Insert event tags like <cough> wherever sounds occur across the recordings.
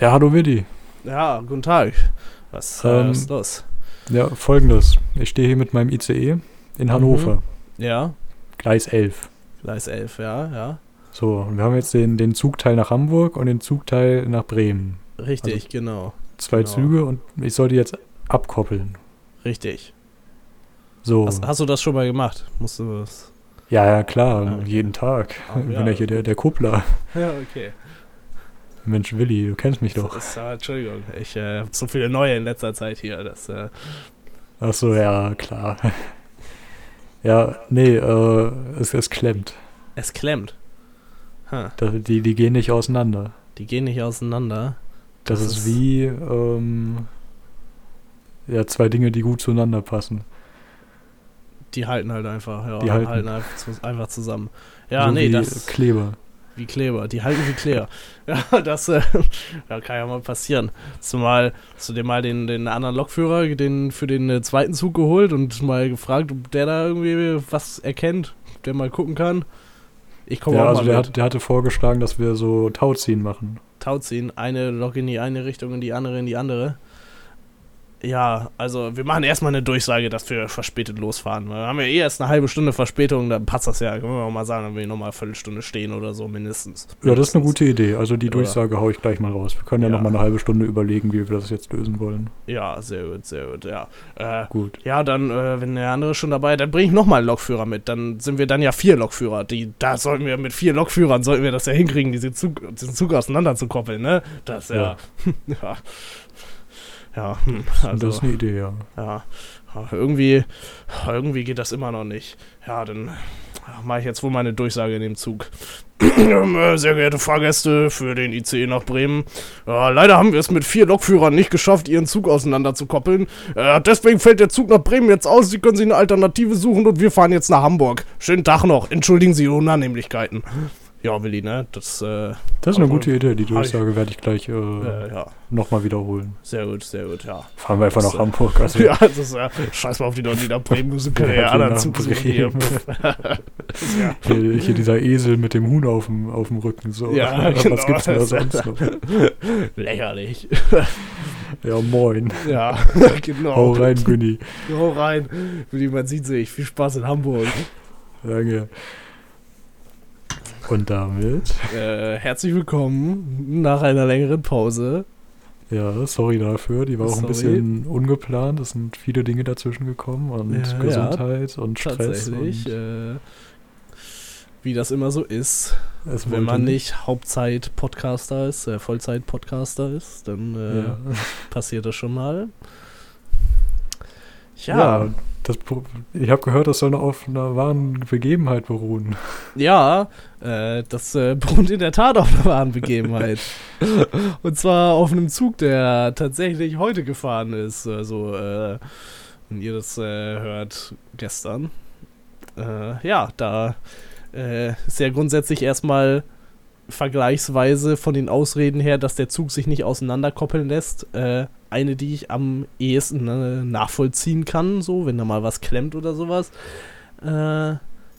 Ja, hallo Willi. Ja, guten Tag. Was, äh, Ähm, ist los? Ja, folgendes. Ich stehe hier mit meinem ICE in Hannover, Ja, Gleis 11. Gleis 11, ja, ja. So, und wir haben jetzt den, den Zugteil nach Hamburg und den Zugteil nach Bremen. Richtig, genau. Zwei Genau. Züge und ich sollte jetzt abkoppeln. Richtig. So. Hast, hast du das schon mal gemacht? Musst du das? Ja, ja, klar, Ah, okay. jeden Tag. Ah, Ich ja. bin ja hier der, der Kuppler. Ja, okay. Mensch, Willi, du kennst mich doch. Ist, Entschuldigung, ich äh, habe so viele neue in letzter Zeit hier. Das, äh, Ach so, ja, klar. <laughs> Ja, nee, äh, es, es klemmt. es klemmt. Ha, Da- Die, die gehen nicht auseinander. die gehen nicht auseinander. Das, Das ist, ist- wie ähm, ja, zwei Dinge, die gut zueinander passen. Die halten halt einfach, ja, Die halten. einfach, zu, einfach zusammen. Ja, so nee, wie das Kleber. Wie Kleber. Die halten wie Kleber. <laughs> Ja, das äh, ja, kann ja mal passieren. Zumal hast du dir mal den, den anderen Lokführer den, für den äh, zweiten Zug geholt und mal gefragt, ob der da irgendwie was erkennt, der mal gucken kann. Ich komme Ja, auch also mal der, mit. hat, der hatte vorgeschlagen, dass wir so Tauziehen machen. Tauziehen, eine Lok in die eine Richtung und die andere in die andere. Ja, also wir machen erstmal eine Durchsage, dass wir verspätet losfahren. Wir haben ja eh erst eine halbe Stunde Verspätung, dann passt das ja. Können wir auch mal sagen, dann will ich nochmal eine Viertelstunde stehen oder so mindestens. Ja, das ist eine gute Idee. Also die Durchsage hau ich gleich mal raus. Wir können ja, Ja. noch mal eine halbe Stunde überlegen, wie wir das jetzt lösen wollen. Ja, sehr gut, sehr gut, ja. Äh, Gut. ja, dann, äh, wenn der andere schon dabei, dann bringe ich nochmal einen Lokführer mit. Dann sind wir dann ja vier Lokführer. Die, da sollten wir mit vier Lokführern, sollten wir das ja hinkriegen, diese Zug, diesen Zug auseinander zu koppeln, ne? Das ja. Ja. <laughs> Ja, hm, <laughs> also, das ist eine Idee, ja. ja. Irgendwie, irgendwie geht das immer noch nicht. Ja, dann mache ich jetzt wohl meine Durchsage in dem Zug. <clears throat> Sehr geehrte Fahrgäste für den ICE nach Bremen. Ja, leider haben wir es mit vier Lokführern nicht geschafft, ihren Zug auseinander zu koppeln. Äh, deswegen fällt der Zug nach Bremen jetzt aus. Sie können sich eine Alternative suchen und wir fahren jetzt nach Hamburg. Schönen Tag noch. Entschuldigen Sie die Unannehmlichkeiten. Ja, Willi, ne? Das, äh, Das ist eine gute Idee. Die Durchsage werde ich gleich äh, äh, ja, nochmal wiederholen. sehr gut, sehr gut, ja. Fahren wir einfach Das, nach äh, Hamburg. Also, <laughs> Ja, das ist ja. Scheiß mal auf die Leute, die nach Bremen müssen, können ja, anderen nach Zug suchen hier. <laughs> Ja. Hier, hier dieser Esel mit dem Huhn auf dem, auf dem Rücken. So. Ja, <laughs> genau. Was gibt's denn da sonst noch? Lächerlich. Ja, moin. Ja, genau. Hau rein, Günni. Hau rein. Wie man sieht sich. Viel Spaß in Hamburg. Danke. Und damit, Äh, herzlich willkommen nach einer längeren Pause. ja, sorry dafür, die war auch ein Sorry. bisschen ungeplant. Es sind viele Dinge dazwischen gekommen und Ja, Gesundheit und Stress. Tatsächlich. Und Äh, wie das immer so ist. es Wenn man nicht Hauptzeit-Podcaster ist, äh, Vollzeit-Podcaster ist, dann äh, Ja. passiert das schon mal. Ja, Ja, das, ich habe gehört, das soll noch auf einer wahren Begebenheit beruhen. ja, äh, das äh, <laughs> beruht in der Tat auf einer wahren Begebenheit. Und zwar auf einem Zug, der tatsächlich heute gefahren ist. Also, äh, wenn ihr das äh, hört, gestern. Äh, ja, da äh, ist ja grundsätzlich erstmal vergleichsweise von den Ausreden her, dass der Zug sich nicht auseinanderkoppeln lässt, eine, die ich am ehesten äh, nachvollziehen kann, so, wenn da mal was klemmt oder sowas. Äh,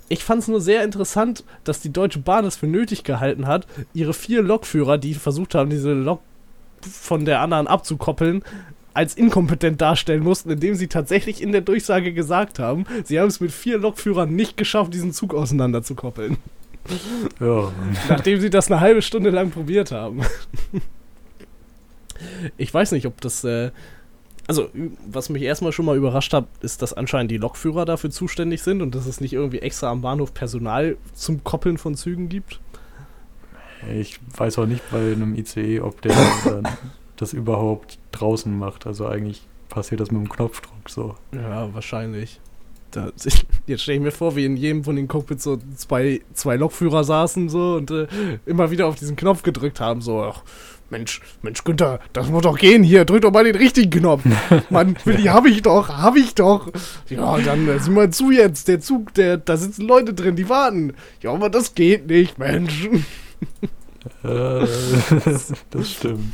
ich fand es nur sehr interessant, dass die Deutsche Bahn es für nötig gehalten hat, ihre vier Lokführer, die versucht haben, diese Lok von der anderen abzukoppeln, als inkompetent darstellen mussten, indem sie tatsächlich in der Durchsage gesagt haben, sie haben es mit vier Lokführern nicht geschafft, diesen Zug auseinanderzukoppeln. Ja, Nachdem sie das eine halbe Stunde lang probiert haben. Ich weiß nicht, ob das. Äh, also, was mich erstmal schon mal überrascht hat, ist, dass anscheinend die Lokführer dafür zuständig sind und dass es nicht irgendwie extra am Bahnhof Personal zum Koppeln von Zügen gibt. ich weiß auch nicht bei einem ICE, ob der <laughs> das überhaupt draußen macht. Also eigentlich passiert das mit dem Knopfdruck so. Ja, wahrscheinlich. Da, jetzt stelle ich mir vor, wie in jedem von den Cockpits so zwei, zwei Lokführer saßen so und äh, immer wieder auf diesen Knopf gedrückt haben, so, ach, Mensch, Mensch, Günther, das muss doch gehen hier, drück doch mal den richtigen Knopf. <laughs> Mann, Willi, hab ich doch, hab ich doch. Ja, dann äh, sieh mal zu jetzt, der Zug, der, da sitzen Leute drin, die warten. Ja, aber das geht nicht, Mensch. Äh, <laughs> das stimmt.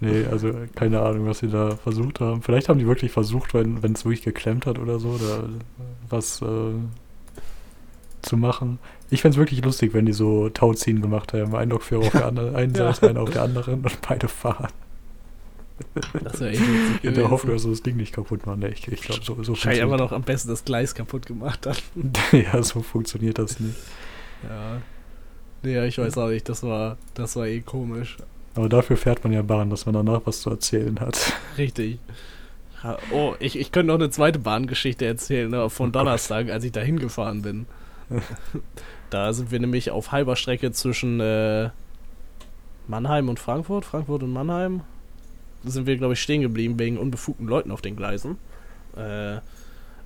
Nee, also keine Ahnung, was sie da versucht haben. Vielleicht haben die wirklich versucht, wenn es wirklich geklemmt hat oder so, oder was, äh, zu machen. Ich fände es wirklich lustig, wenn die so Tauziehen gemacht haben. Ein Lokführer auf der <laughs> anderen, einen Ja. Seite, einer auf der anderen und beide fahren. Das wäre echt witzig In der. Hoffnung, dass das Ding nicht kaputt machen. Ich, ich glaube, so, so einfach funktioniert noch am besten das Gleis kaputt gemacht hat. <laughs> Ja, so funktioniert das nicht. Ja. Nee, ich weiß auch nicht, das war, das war eh komisch. Aber dafür fährt man ja Bahn, dass man danach was zu erzählen hat. Richtig. Oh, ich, ich könnte noch eine zweite Bahngeschichte erzählen, ne, von Oh. Donnerstag, als ich da hingefahren bin. <laughs> da sind wir nämlich auf halber Strecke zwischen äh, Mannheim und Frankfurt, Frankfurt und Mannheim. Da sind wir, glaube ich, stehen geblieben wegen unbefugten Leuten auf den Gleisen. Äh,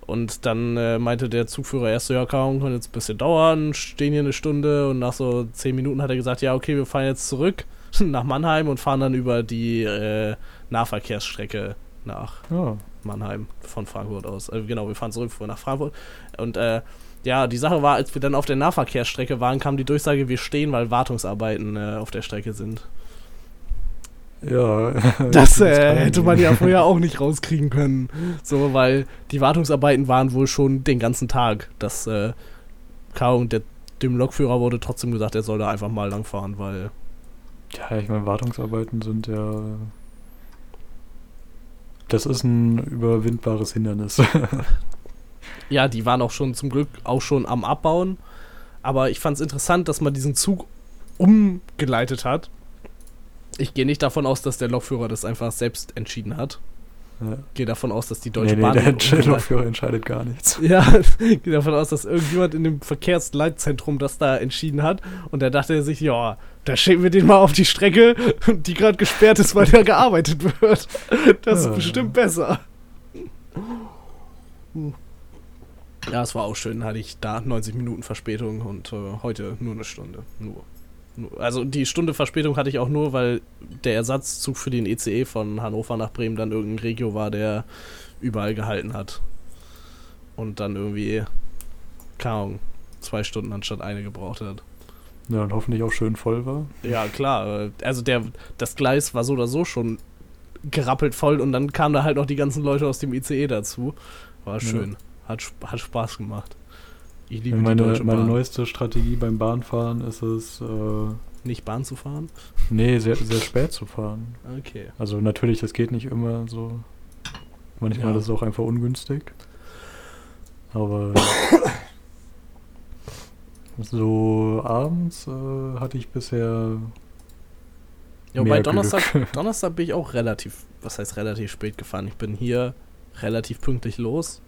und dann äh, meinte der Zugführer erst so, ja, kaum, kann jetzt ein bisschen dauern, stehen hier eine Stunde und nach so zehn Minuten hat er gesagt, ja, okay, wir fahren jetzt zurück <laughs> nach Mannheim und fahren dann über die äh, Nahverkehrsstrecke nach Ja, Mannheim von Frankfurt aus. Äh, genau, wir fahren zurück nach Frankfurt. Und äh, ja, die Sache war, als wir dann auf der Nahverkehrsstrecke waren, kam die Durchsage, wir stehen, weil Wartungsarbeiten äh, auf der Strecke sind. ja. <laughs> Das äh, hätte man ja <laughs> vorher auch nicht rauskriegen können. So, weil die Wartungsarbeiten waren wohl schon den ganzen Tag. Das, äh, K. und der, dem Lokführer wurde trotzdem gesagt, er soll da einfach mal langfahren, weil. Ja, ich meine, Wartungsarbeiten sind ja. Das ist ein überwindbares Hindernis. <laughs> Ja, die waren auch schon zum Glück auch schon am Abbauen. Aber ich fand es interessant, dass man diesen Zug umgeleitet hat. Ich gehe nicht davon aus, dass der Lokführer das einfach selbst entschieden hat. Ja. Gehe davon aus, dass die Nee, Deutsche nee, Bahn. der <laughs> den Entscheidungsführer entscheidet gar nichts. <laughs> Ja, gehe davon aus, dass irgendjemand in dem Verkehrsleitzentrum das da entschieden hat. Und da dachte er sich, ja, da schicken wir den mal auf die Strecke, <laughs> die gerade gesperrt ist, weil da gearbeitet wird. Das ist bestimmt besser. Ja, es war auch schön. Hatte ich da 90 Minuten Verspätung und äh, heute nur eine Stunde. Nur. Also die Stunde Verspätung hatte ich auch nur, weil der Ersatzzug für den ECE von Hannover nach Bremen dann irgendein Regio war, der überall gehalten hat. Und dann irgendwie, keine Ahnung, zwei Stunden anstatt eine gebraucht hat. Ja, und hoffentlich auch schön voll war. Ja, klar. Also der, das Gleis war so oder so schon gerappelt voll und dann kamen da halt noch die ganzen Leute aus dem ICE dazu. War schön. Hat, sp- hat Spaß gemacht. Ich liebe die Meine, Deutsche meine Bahn. neueste Strategie beim Bahnfahren ist es, äh, Nicht Bahn zu fahren? nee, sehr, sehr spät zu fahren. Okay. Also natürlich, das geht nicht immer so. Manchmal Ja. ist es auch einfach ungünstig. Aber <coughs> so abends äh, hatte ich bisher Ja, wobei mehr Donnerstag. <laughs> Donnerstag bin ich auch relativ, was heißt relativ spät gefahren. Ich bin hier relativ pünktlich los.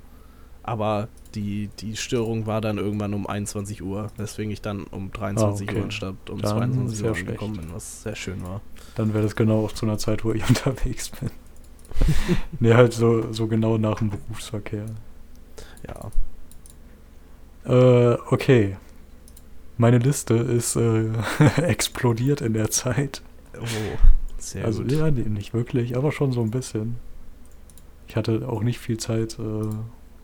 Aber die, die Störung war dann irgendwann um 21 Uhr, weswegen ich dann um 23 Ah, okay. Uhr anstatt um Dann 22 sehr Uhr angekommen bin, was sehr schön war. Dann wäre das genau auch zu einer Zeit, wo ich <laughs> unterwegs bin. nee, halt so, so genau nach dem Berufsverkehr. Ja. Äh, okay. Meine Liste ist äh, <laughs> explodiert in der Zeit. Oh, sehr also gut. ja, nee, nicht wirklich, aber schon so ein bisschen. Ich hatte auch nicht viel Zeit, äh,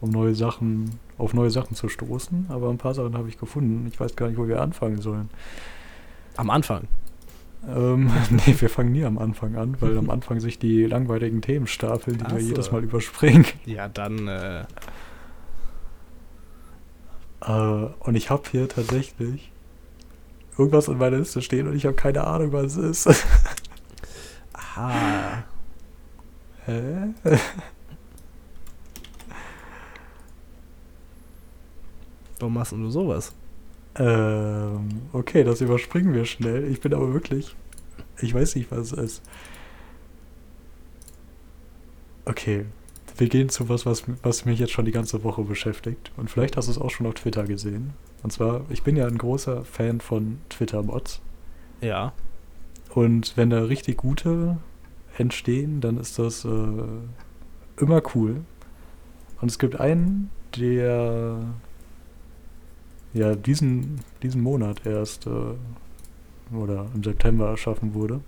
um neue Sachen, auf neue Sachen zu stoßen, aber ein paar Sachen habe ich gefunden. Ich weiß gar nicht, wo wir anfangen sollen. Am Anfang. Ähm, <laughs> nee, wir fangen nie am Anfang an, weil am Anfang sich die langweiligen Themen stapeln, die Ach wir so. jedes Mal überspringen. Ja, dann, äh, Äh, und ich habe hier tatsächlich irgendwas in meiner Liste stehen und ich habe keine Ahnung, was es ist. aha. <laughs> Hä? <laughs> Warum machst du sowas? Ähm, okay, das überspringen wir schnell. Ich bin aber wirklich. Ich weiß nicht, was es ist. Okay. Wir gehen zu was, was, was mich jetzt schon die ganze Woche beschäftigt. Und vielleicht hast du es auch schon auf Twitter gesehen. Und zwar, ich bin ja ein großer Fan von Twitter-Bots. Ja. Und wenn da richtig gute entstehen, dann ist das äh, immer cool. Und es gibt einen, der ja diesen, diesen Monat erst äh, oder im September erschaffen wurde,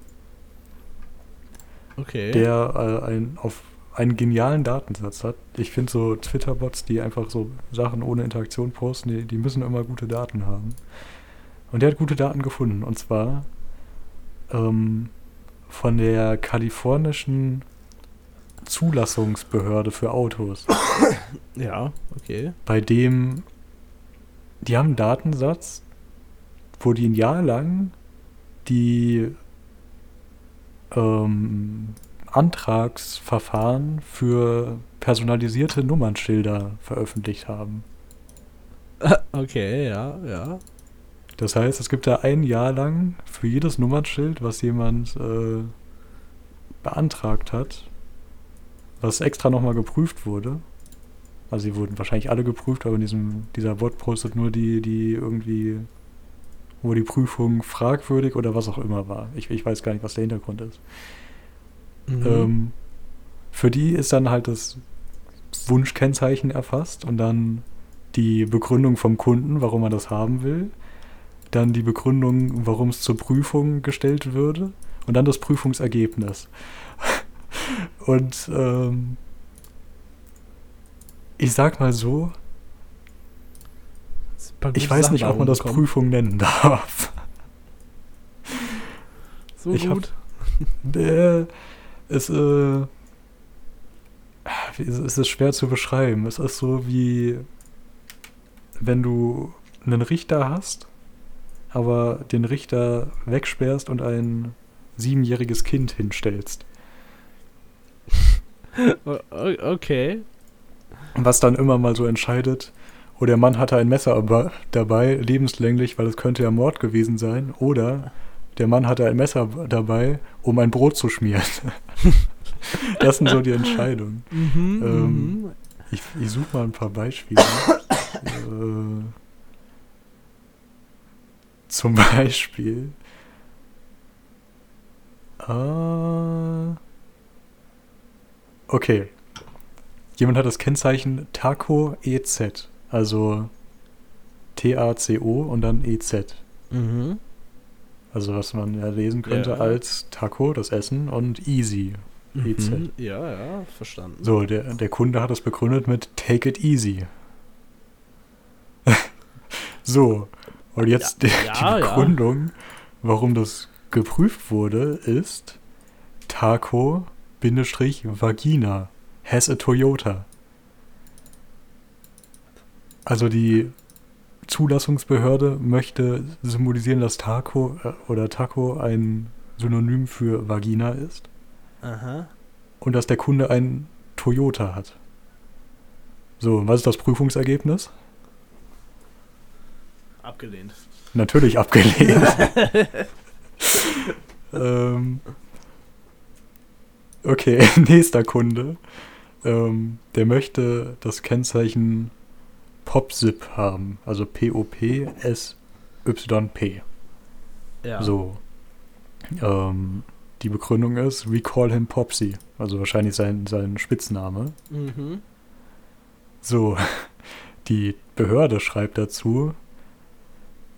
Okay. der äh, ein, auf einen genialen Datensatz hat. Ich finde so Twitter-Bots, die einfach so Sachen ohne Interaktion posten, die, die müssen immer gute Daten haben. Und der hat gute Daten gefunden. Und zwar ähm, von der kalifornischen Zulassungsbehörde für Autos, ja, okay. bei dem die haben einen Datensatz, wo die ein Jahr lang die ähm, Antragsverfahren für personalisierte Nummernschilder veröffentlicht haben. <laughs> Okay, ja, ja. Das heißt, es gibt da ein Jahr lang für jedes Nummernschild, was jemand äh, beantragt hat, was extra nochmal geprüft wurde. Also sie wurden wahrscheinlich alle geprüft, aber in diesem, dieser Bot postet nur die, die irgendwie, wo die Prüfung fragwürdig oder was auch immer war. Ich, ich weiß gar nicht, was der Hintergrund ist. Mhm. Ähm, für die ist dann halt das Wunschkennzeichen erfasst und dann die Begründung vom Kunden, warum er das haben will. Dann die Begründung, warum es zur Prüfung gestellt würde. Und dann das Prüfungsergebnis. <laughs> und ähm, ich sag mal so, ich weiß Sachen nicht, ob man das. Prüfung nennen darf. So Ich hab- gut. <laughs> Äh, es, äh, es ist schwer zu beschreiben. Es ist so wie, wenn du einen Richter hast, aber den Richter wegsperrst und ein siebenjähriges Kind hinstellst. <laughs> Okay. Was dann immer mal so entscheidet, oh, der Mann hatte ein Messer aber dabei, lebenslänglich, weil es könnte ja Mord gewesen sein, oder der Mann hatte ein Messer dabei, um ein Brot zu schmieren. <laughs> das sind so die Entscheidungen. Mhm, Ähm, mhm. Ich, ich suche mal ein paar Beispiele. äh, zum Beispiel. Äh, okay. Jemand hat das Kennzeichen Taco EZ. Also T-A-C-O und dann EZ. Mhm. Also was man ja lesen könnte Ja. als Taco, das Essen, und Easy. EZ. Mhm. Ja, ja, verstanden. So, der, der Kunde hat das begründet mit Take it easy. <laughs> so, und jetzt Ja, die, ja, die. Begründung, warum das geprüft wurde, ist Taco-Vagina has a Toyota. Also die Zulassungsbehörde möchte symbolisieren, dass Taco äh, oder Taco ein Synonym für Vagina ist Aha. und dass der Kunde ein Toyota hat. So, was ist das Prüfungsergebnis? Abgelehnt. Natürlich abgelehnt. <laughs> ähm, okay, <laughs> nächster Kunde. Ähm, der möchte das Kennzeichen POPZIP haben. Also P-O-P-S-Y-P. Ja. So. Ähm, die Begründung ist, we call him Popsy. Also wahrscheinlich sein, sein Spitzname. Mhm. So, <laughs> die Behörde schreibt dazu,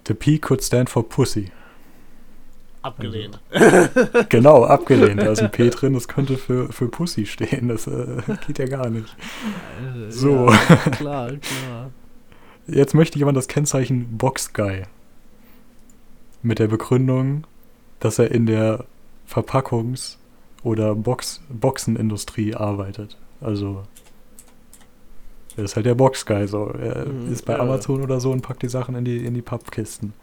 the P could stand for Pussy. Abgelehnt. <laughs> Genau, abgelehnt. Da ist ein P drin, das könnte für, für Pussy stehen. Das äh, geht ja gar nicht. Äh, So. Ja, klar, <laughs> klar. Jetzt möchte jemand das Kennzeichen Box Guy. Mit der Begründung, dass er in der Verpackungs- oder Box Boxenindustrie arbeitet. Also, er ist halt der Box Guy. So. Er Mhm, ist bei ja. Amazon oder so und packt die Sachen in die, in die Pappkisten.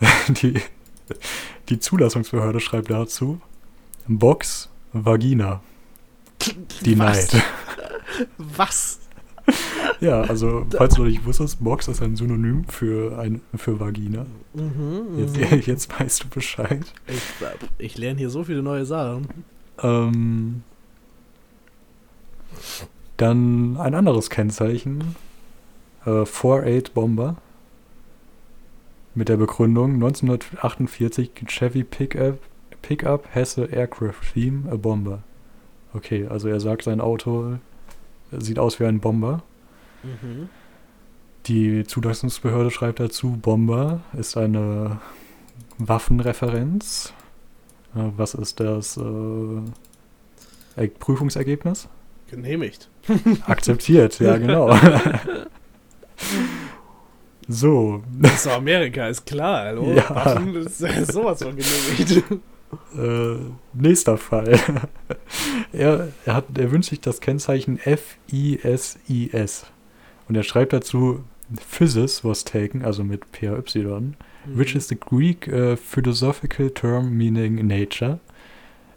<laughs> die, <laughs> die Zulassungsbehörde schreibt dazu: Box Vagina. Denied. <laughs> Was? Ja, also, falls du noch nicht wusstest, Box ist ein Synonym für, ein, für Vagina. Mhm, Jetzt, mhm. <laughs> jetzt weißt du Bescheid. Ich, ich lerne hier so viele neue Sachen. Ähm, dann ein anderes Kennzeichen. Äh, 48 Bomber. Mit der Begründung 1948 Chevy Pickup, Pickup has a aircraft theme, a bomber. Okay, also er sagt, sein Auto sieht aus wie ein Bomber. Mhm. Die Zulassungsbehörde schreibt dazu, Bomber ist eine Waffenreferenz. Äh, Was ist das äh, Er- Prüfungsergebnis? Genehmigt. Akzeptiert, ja genau. <laughs> <laughs> so, Das ist Amerika, ist klar, hallo? Ja. Waffen, das ist <laughs> sowas von genehmigt. äh, nächster Fall. <laughs> er, er, hat, er wünscht sich das Kennzeichen FISIS. Und er schreibt dazu physis was taken, also mit PHY, which is the Greek uh, philosophical term meaning nature.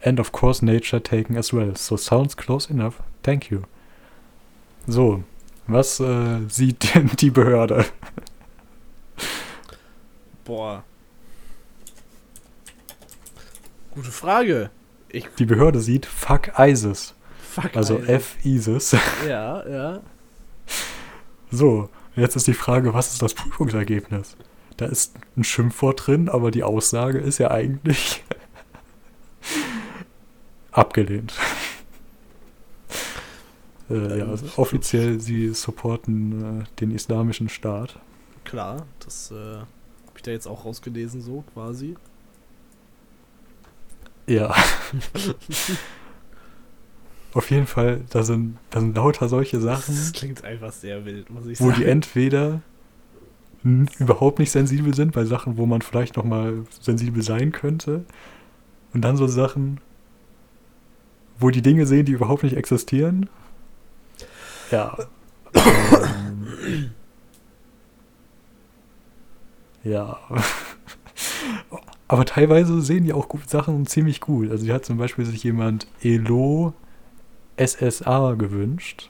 And of course nature taken as well. So sounds close enough. Thank you. So, was äh, sieht denn <laughs> die Behörde? Boah. Gute Frage. Ich, Die Behörde sieht Fuck ISIS. fuck. Also ISIS. <laughs> Ja, ja. So, jetzt ist die Frage, was ist das Prüfungsergebnis? Da ist ein Schimpfwort drin, aber die Aussage ist ja eigentlich <laughs> abgelehnt. <laughs> äh, ja, also offiziell, sie supporten äh, den islamischen Staat. Klar, das äh, da jetzt auch rausgelesen, so quasi. Ja. Auf jeden Fall, da sind, da sind lauter solche Das Sachen, klingt einfach sehr wild, muss ich wo sagen. die entweder überhaupt nicht sensibel sind bei Sachen, wo man vielleicht noch mal sensibel sein könnte. Und dann so Sachen, wo die Dinge sehen, die überhaupt nicht existieren. Ja. <coughs> Ähm, ja. Aber teilweise sehen die auch gut, Sachen ziemlich gut. Also, hier hat zum Beispiel sich jemand Elo SSA gewünscht,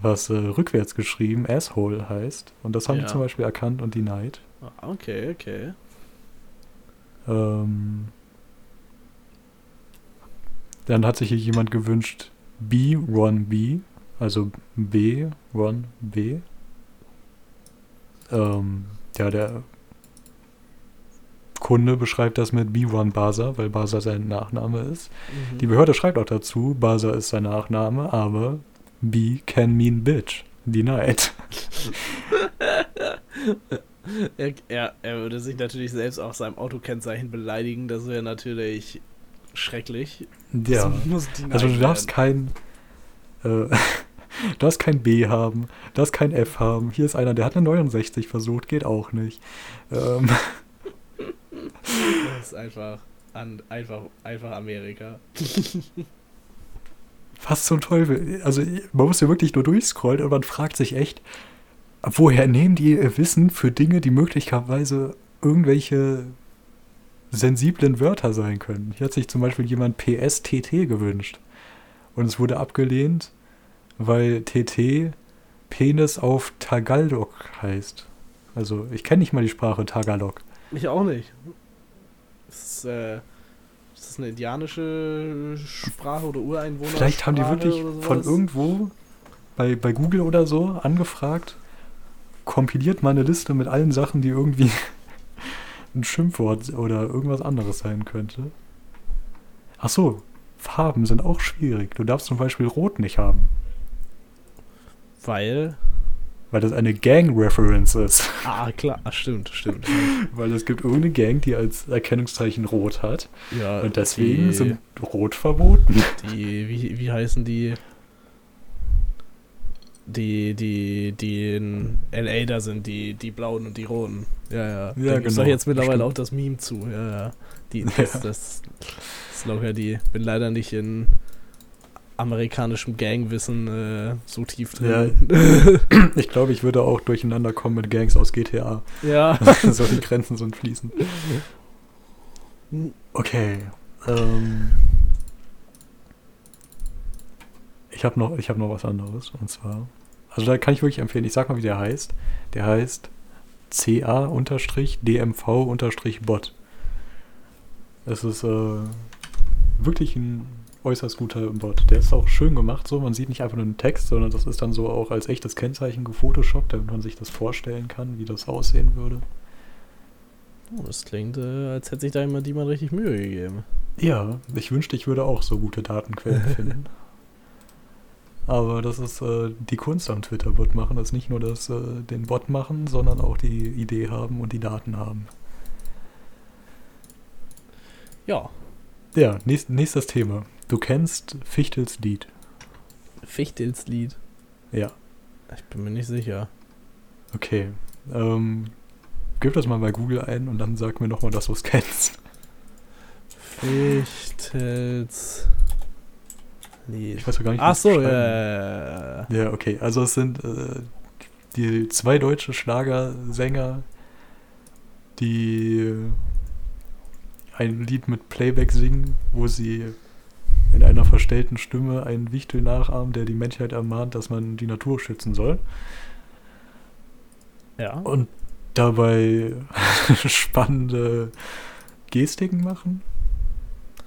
was äh, rückwärts geschrieben Asshole heißt. Und das haben Ja. die zum Beispiel erkannt und denied. Ah, okay, okay. Ähm, dann hat sich hier jemand gewünscht B, Ron B, also B, Ron B. Ähm, ja, der Kunde beschreibt das mit B1 Basa, weil Basa sein Nachname ist. Mhm. Die Behörde schreibt auch dazu, Basa ist sein Nachname, aber B can mean bitch. Denied. <laughs> er, er, er würde sich natürlich selbst auf seinem Autokennzeichen beleidigen. Das wäre natürlich schrecklich. Ja. Also du darfst kein äh, <laughs> <laughs> darfst kein B haben, darfst kein F haben. Hier ist einer, der hat eine 69 versucht, geht auch nicht. Ähm, Das ist einfach, an, einfach, einfach Amerika. <laughs> was zum Teufel? Also man muss ja wirklich nur durchscrollen und man fragt sich echt, woher nehmen die ihr Wissen für Dinge, die möglicherweise irgendwelche sensiblen Wörter sein können? Hier hat sich zum Beispiel jemand PSTT gewünscht. Und es wurde abgelehnt, weil TT Penis auf Tagalog heißt. Also ich kenne nicht mal die Sprache Tagalog. Ich auch nicht. Ist, äh, ist das eine indianische Sprache oder Ureinwohner? Vielleicht haben die wirklich von irgendwo bei, bei Google oder so angefragt, kompiliert mal eine Liste mit allen Sachen, die irgendwie <laughs> ein Schimpfwort oder irgendwas anderes sein könnte. Ach so, Farben sind auch schwierig. Du darfst zum Beispiel Rot nicht haben, Weil. weil das eine Gang-Reference ist. Ah, klar, ah, stimmt, stimmt. <laughs> weil es gibt irgendeine Gang, die als Erkennungszeichen Rot hat. Ja, Und deswegen die, sind Rot verboten. die wie, wie heißen die? Die, die, die in LA da sind, die, die blauen und die roten. Ja, ja. Ja, da genau, doch jetzt mittlerweile stimmt. auch das Meme zu. Ja, ja. Die, Ja. das, das ist locker die. Bin leider nicht in amerikanischem Gangwissen äh, so tief drin. <laughs> Ich glaube, ich würde auch durcheinander kommen mit Gangs aus GTA. Ja. <laughs> Solche Grenzen sind fließend. Okay. Ähm, ich habe noch, ich hab noch was anderes. Und zwar. Also da kann ich wirklich empfehlen. Ich sag mal, wie der heißt. Der heißt CA-DMV-Bot. Es ist äh, wirklich ein äußerst guter Bot. Der ist auch schön gemacht, so. Man sieht nicht einfach nur einen Text, sondern das ist dann so auch als echtes Kennzeichen gefotoshoppt, damit man sich das vorstellen kann, wie das aussehen würde. Oh, das klingt, äh, als hätte sich da jemand jemand richtig Mühe gegeben. Ja, ich wünschte, ich würde auch so gute Datenquellen <laughs> finden. Aber das ist äh, die Kunst am Twitter-Bot machen, das ist nicht nur das äh, den Bot machen, sondern auch die Idee haben und die Daten haben. Ja, Ja, nächst, nächstes Thema. Du kennst Fichtels Lied. Fichtels Lied. Ja, Ich bin mir nicht sicher. okay. Ähm, gib das mal bei Google ein und dann sag mir nochmal, dass du es kennst. Fichtels Lied. Ich weiß gar nicht, Ach so, ja. Ja, okay. Also es sind äh, die zwei deutsche Schlagersänger, die ein Lied mit Playback singen, wo sie in einer verstellten Stimme einen Wichtel nachahmen, der die Menschheit ermahnt, dass man die Natur schützen soll. Ja. Und dabei <laughs> spannende Gestiken machen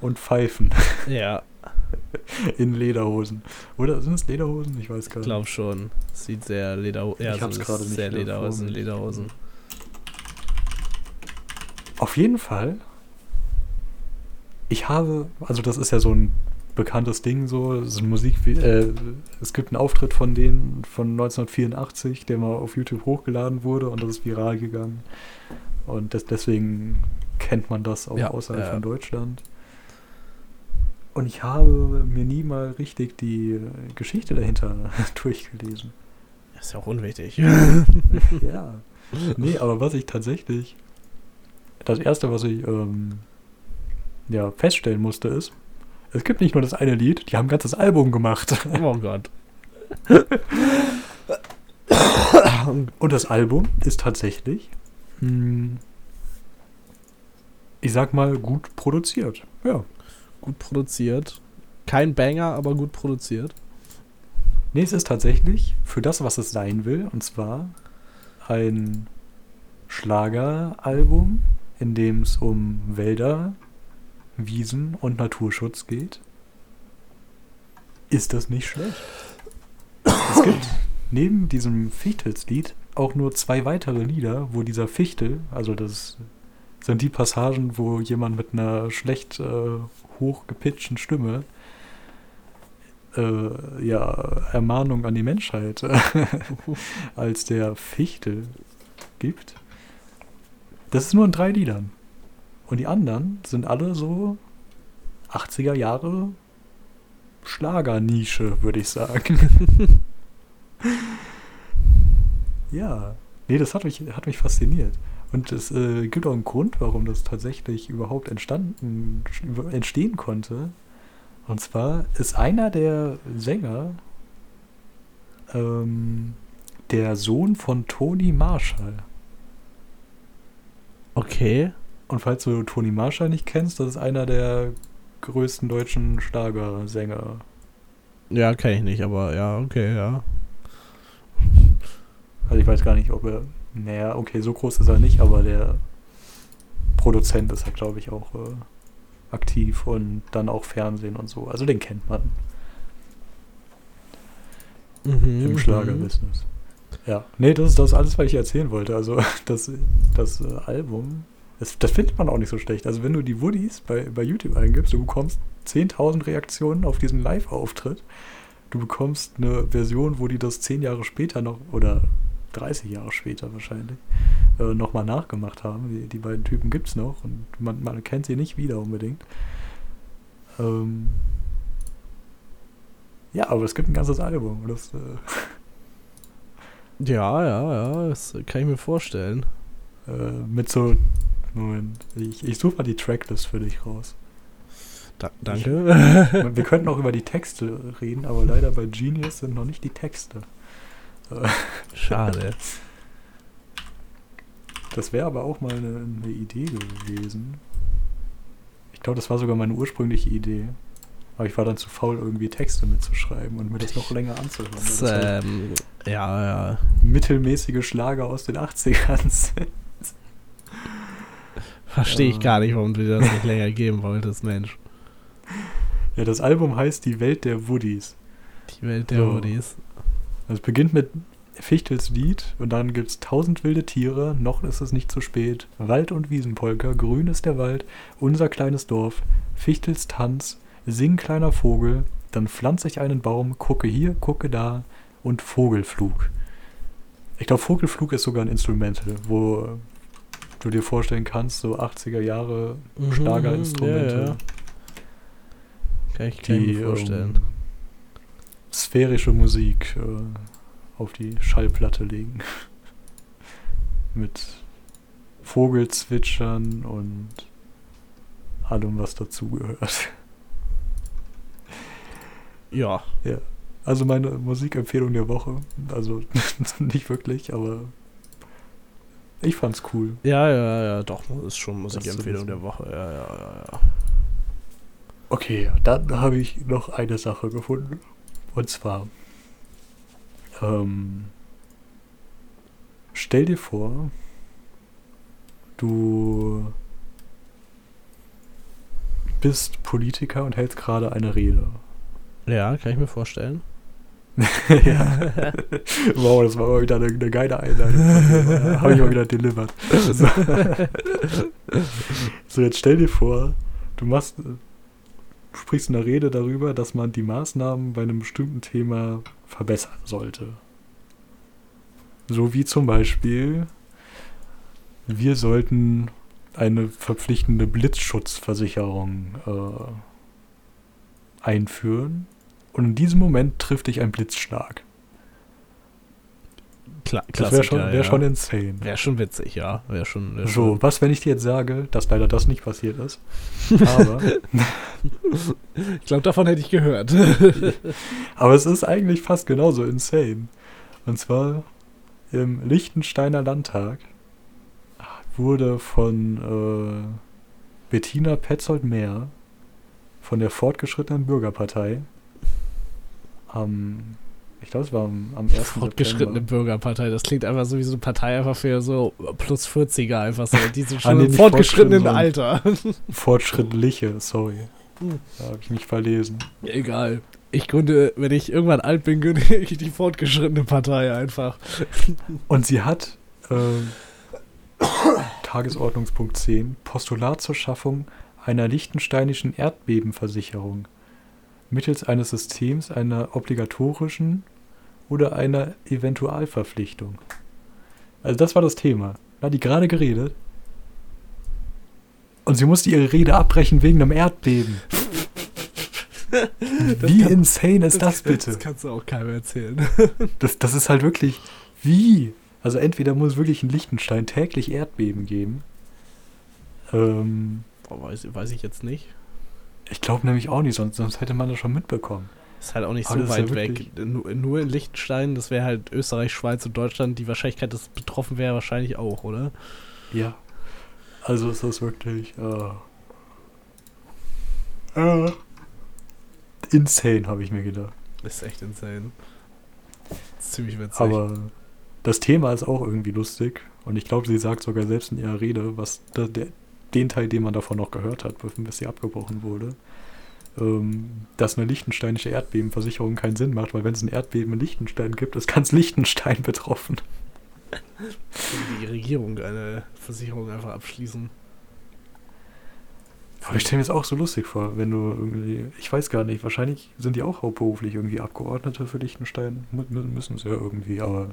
und pfeifen Ja, <laughs> in Lederhosen. Oder sind es Lederhosen? Ich weiß gar ich nicht. glaube schon. Sieht sehr Leder ja, Ich hab's so gerade nicht sehr mehr Leder aus, vor mir. Lederhosen. Auf jeden Fall. Ich habe, also das ist ja so ein bekanntes Ding, so, ein Musik, äh, es gibt einen Auftritt von denen von 1984, der mal auf YouTube hochgeladen wurde und das ist viral gegangen. Und das, deswegen kennt man das auch Ja, außerhalb ja. von Deutschland. Und ich habe mir nie mal richtig die äh, Geschichte dahinter <laughs> durchgelesen. Ist ja auch unwichtig. ja. Nee, aber was ich tatsächlich. Das erste, was ich ähm, ja, feststellen musste, ist, es gibt nicht nur das eine Lied, die haben ein ganzes Album gemacht. oh Gott. <laughs> Und das Album ist tatsächlich, mh, ich sag mal, gut produziert. Ja. Gut produziert. Kein Banger, aber gut produziert. Nee, es ist tatsächlich für das, was es sein will, und zwar ein Schlageralbum, in dem es um Wälder, Wiesen und Naturschutz geht. Ist das nicht schlecht? Es gibt neben diesem Fichtelslied auch nur zwei weitere Lieder, wo dieser Fichtel, also das sind die Passagen, wo jemand mit einer schlecht äh, hochgepitchten Stimme äh, ja, Ermahnung an die Menschheit <laughs> als der Fichtel gibt. Das ist nur in drei Liedern. Und die anderen sind alle so 80er Jahre Schlagernische, würde ich sagen. <laughs> ja. Nee, das hat mich, hat mich fasziniert. Und es äh, gibt auch einen Grund, warum das tatsächlich überhaupt entstanden, entstehen konnte. Und zwar ist einer der Sänger ähm, der Sohn von Toni Marshall. Okay. Und falls du Toni Marshall nicht kennst, das ist einer der größten deutschen Schlagersänger. Ja, kenne ich nicht, aber ja, okay, ja. Also ich weiß gar nicht, ob er. Naja, okay, so groß ist er nicht, aber der Produzent ist halt, glaube ich, auch äh, aktiv und dann auch Fernsehen und so. Also den kennt man Mhm, im mhm. Schlagerbusiness. Ja. Nee, das ist das alles, was ich erzählen wollte. Also <laughs> das, das äh, Album, das, das findet man auch nicht so schlecht. Also wenn du die Woodies bei, bei YouTube eingibst, du bekommst 10.000 Reaktionen auf diesen Live-Auftritt. Du bekommst eine Version, wo die das 10 Jahre später noch, oder 30 Jahre später wahrscheinlich, äh, nochmal nachgemacht haben. Die, die beiden Typen gibt es noch und man, man kennt sie nicht wieder unbedingt. Ähm ja, aber es gibt ein ganzes Album. Das, äh, Ja, ja, ja, das kann ich mir vorstellen. Äh, mit so. Moment, ich, ich suche mal die Tracklist für dich raus. Da, danke. Wir könnten auch über die Texte reden, aber leider bei Genius sind noch nicht die Texte. Äh, Schade. Das wäre aber auch mal eine, eine Idee gewesen. Ich glaube, das war sogar meine ursprüngliche Idee. Aber ich war dann zu faul, irgendwie Texte mitzuschreiben und mir das noch länger anzuhören. das halt ähm, ja, ja. mittelmäßige Schlager aus den 80ern sind. Verstehe ich Ja. gar nicht, warum du dir das nicht länger <laughs> geben wolltest, Mensch. Ja, das Album heißt Die Welt der Woodies. Die Welt der So. Woodies. Es beginnt mit Fichtels Lied und dann gibt's tausend wilde Tiere, noch ist es nicht zu spät. Wald- und Wiesenpolka, grün ist der Wald, unser kleines Dorf, Fichtels Tanz, sing kleiner Vogel, dann pflanze ich einen Baum, gucke hier, gucke da und Vogelflug. Ich glaube, Vogelflug ist sogar ein Instrumental, wo du dir vorstellen kannst, so 80er Jahre Mhm, Schlagerinstrumente, ja, ja. Kann ich, die mir vorstellen. ähm, sphärische Musik äh, auf die Schallplatte legen. <laughs> Mit Vogelzwitschern und allem, was dazugehört. Ja. Also meine Musikempfehlung der Woche. Also <laughs> nicht wirklich, aber ich fand's cool. Ja, ja, ja, doch, ist schon Musikempfehlung der Woche. Ja, ja, ja, ja. Okay, dann habe ich noch eine Sache gefunden. Und zwar, ähm, stell dir vor, du bist Politiker und hältst gerade eine Rede. Ja, kann ich mir vorstellen. Ja. wow, das war mal wieder eine, eine geile Einleitung. <laughs> Habe ich mal wieder delivered. So. <laughs> so, jetzt stell dir vor, du machst, sprichst eine Rede darüber, dass man die Maßnahmen bei einem bestimmten Thema verbessern sollte. So wie zum Beispiel, wir sollten eine verpflichtende Blitzschutzversicherung äh, einführen. Und in diesem Moment trifft dich ein Blitzschlag. Klar, Das wäre schon, wär ja. schon insane. Wäre schon witzig, ja. Wäre schon. Wär So, schon. was, wenn ich dir jetzt sage, dass leider das nicht passiert ist? Aber, <laughs> Ich glaube, davon hätte ich gehört. <laughs> aber es ist eigentlich fast genauso insane. Und zwar im Liechtensteiner Landtag wurde von äh, Bettina Petzold-Mehr von der fortgeschrittenen Bürgerpartei am, ich glaube, es war am, am 1. Fortgeschrittene. Bürgerpartei. Das klingt einfach so wie so eine Partei einfach für so plus 40er einfach so. <laughs> Die sind Ah, schon nee, im fortgeschrittenen fortgeschritten, Alter. <laughs> Fortschrittliche, sorry. Hm. Da habe ich mich verlesen. Egal. Ich gründe, wenn ich irgendwann alt bin, gründe <laughs> ich die fortgeschrittene Partei einfach. Und sie hat ähm, <coughs> Tagesordnungspunkt 10 Postulat zur Schaffung einer liechtensteinischen Erdbebenversicherung mittels eines Systems einer obligatorischen oder einer Eventualverpflichtung. Also das war das Thema. Da hat die gerade geredet. Und sie musste ihre Rede abbrechen wegen einem Erdbeben. <laughs> Wie kann- insane ist das, bitte? Das kannst du auch keinem erzählen. <laughs> Das, das ist halt wirklich, wie? Also entweder muss es wirklich in Liechtenstein täglich Erdbeben geben. Ähm, Boah, weiß, weiß ich jetzt nicht. Ich glaube nämlich auch nicht, sonst, sonst hätte man das schon mitbekommen. Ist halt auch nicht Aber so ist ja weit weg. Nur, nur in Liechtenstein, das wäre halt Österreich, Schweiz und Deutschland. Die Wahrscheinlichkeit, dass es betroffen wäre, wahrscheinlich auch, oder? Ja. Also ist das wirklich äh, äh, insane, habe ich mir gedacht. Ist echt insane. Ist ziemlich witzig. Aber das Thema ist auch irgendwie lustig. Und ich glaube, sie sagt sogar selbst in ihrer Rede, was da, der, den Teil, den man davon noch gehört hat, bis sie abgebrochen wurde, ähm, dass eine liechtensteinische Erdbebenversicherung keinen Sinn macht, weil wenn es ein Erdbeben in Liechtenstein gibt, ist ganz Liechtenstein <laughs> betroffen. die Regierung eine Versicherung einfach abschließen. Aber ich stelle mir das auch so lustig vor, wenn du irgendwie, ich weiß gar nicht, wahrscheinlich sind die auch hauptberuflich irgendwie Abgeordnete für Liechtenstein. Mü mü- müssen sie ja irgendwie, aber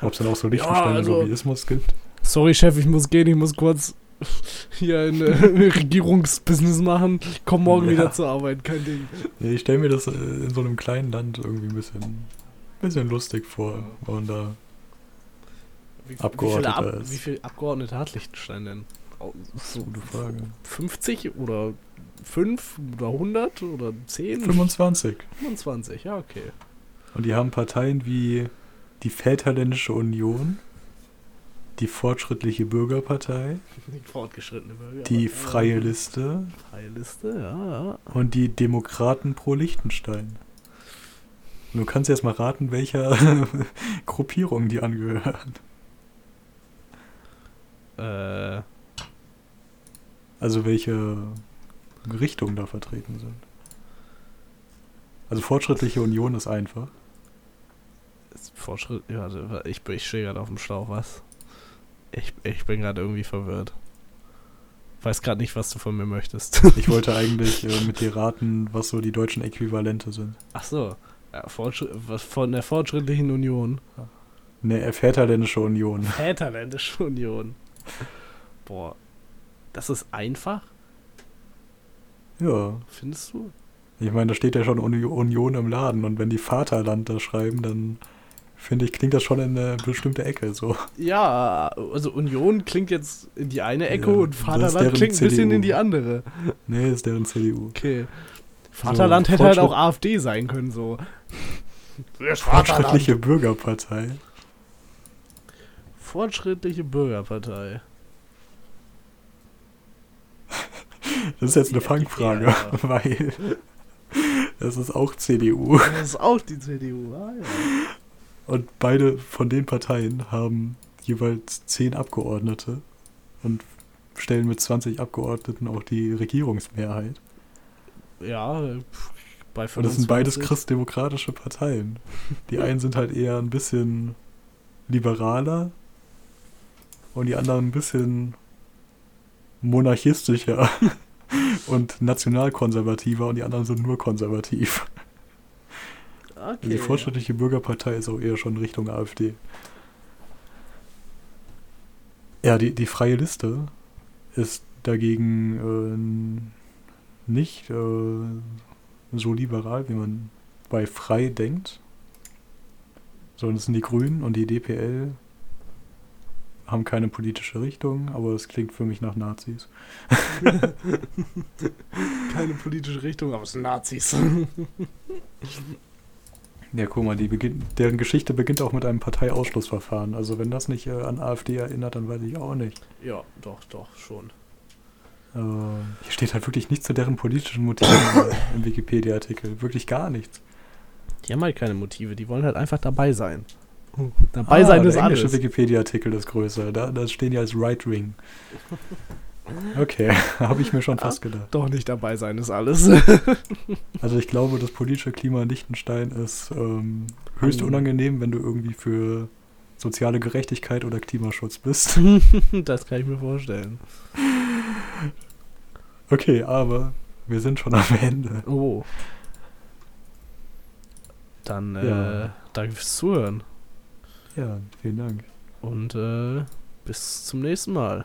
ob es dann auch so Liechtensteiner also- Lobbyismus gibt? Sorry, Chef, ich muss gehen, ich muss kurz <laughs> hier ein äh, Regierungsbusiness machen. Komm morgen Ja. wieder zur Arbeit, kein Ding. Ja, ich stelle mir das äh, in so einem kleinen Land irgendwie ein bisschen, bisschen lustig vor. Und da Wie, Abgeordneter wie, viele Ab ist. wie viele Abgeordnete hat Liechtenstein denn? So Gute Frage. 50 oder 5 oder 100 oder 10? 25. 25, ja, okay. Und die haben Parteien wie die Väterländische Union, die Fortschrittliche Bürgerpartei, Die fortgeschrittene Bürger. die Freie Liste Freie Liste, ja, ja. und die Demokraten pro Liechtenstein. Und du kannst jetzt mal raten, welcher <laughs> Gruppierung die angehören. Äh, Also welche Richtungen da vertreten sind. Also Fortschrittliche Union ist einfach. Fortschritt. Ja, warte, ich, ich stehe gerade auf dem Schlauch, was? Ich, ich bin gerade irgendwie verwirrt. Weiß gerade nicht, was du von mir möchtest. Ich wollte eigentlich äh, mit dir raten, was so die deutschen Äquivalente sind. Ach so. Ja, von der Fortschrittlichen Union. Ne, Väterländische Union. Väterländische Union. Boah. Das ist einfach, Ja, findest du? ich meine, da steht ja schon Uni Union im Laden und wenn die Vaterland da schreiben, dann finde ich, klingt das schon in eine bestimmte Ecke so. Ja, also Union klingt jetzt in die eine Ecke Ja, und Vaterland klingt ein bisschen in die andere. Nee, ist deren CDU. Okay. Vaterland So, hätte halt auch AfD sein können, so. Fortschrittliche Bürgerpartei. Fortschrittliche Bürgerpartei. <laughs> Das ist jetzt eine Die Fangfrage, FDP, <laughs> weil das ist auch CDU. Das ist auch die CDU. Ah, ja. Und beide von den Parteien haben jeweils zehn Abgeordnete und stellen mit 20 Abgeordneten auch die Regierungsmehrheit. Ja, bei Und das sind beides 25 christdemokratische Parteien. Die einen sind halt eher ein bisschen liberaler und die anderen ein bisschen monarchistischer <laughs> und nationalkonservativer und die anderen sind nur konservativ. Okay. Die Fortschrittliche Bürgerpartei ist auch eher schon Richtung AfD. Ja, die, die freie Liste ist dagegen äh, nicht äh, so liberal, wie man bei frei denkt. Sondern es sind die Grünen und die DPL haben keine politische Richtung, aber es klingt für mich nach Nazis. <laughs> Keine politische Richtung, aber es sind Nazis. <laughs> Ja, guck mal, die beginn, deren Geschichte beginnt auch mit einem Parteiausschlussverfahren. Also wenn das nicht äh, an AfD erinnert, dann weiß ich auch nicht. ja, doch, doch, schon. Äh, hier steht halt wirklich nichts zu deren politischen Motiven im Wikipedia-Artikel. Wirklich gar nichts. Die haben halt keine Motive, die wollen halt einfach dabei sein. Dabei sein der ist englische alles. Wikipedia-Artikel ist größer. Da, da stehen die als Right-Wing. <laughs> Okay, <laughs> habe ich mir schon fast gedacht. Doch nicht dabei sein ist alles. <laughs> Also ich glaube, das politische Klima in Liechtenstein ist ähm, höchst Hm. unangenehm, wenn du irgendwie für soziale Gerechtigkeit oder Klimaschutz bist. <laughs> das kann ich mir vorstellen. Okay, aber wir sind schon am Ende. Oh. Dann, äh, Ja. danke fürs Zuhören. Ja, vielen Dank. Und, äh, bis zum nächsten Mal.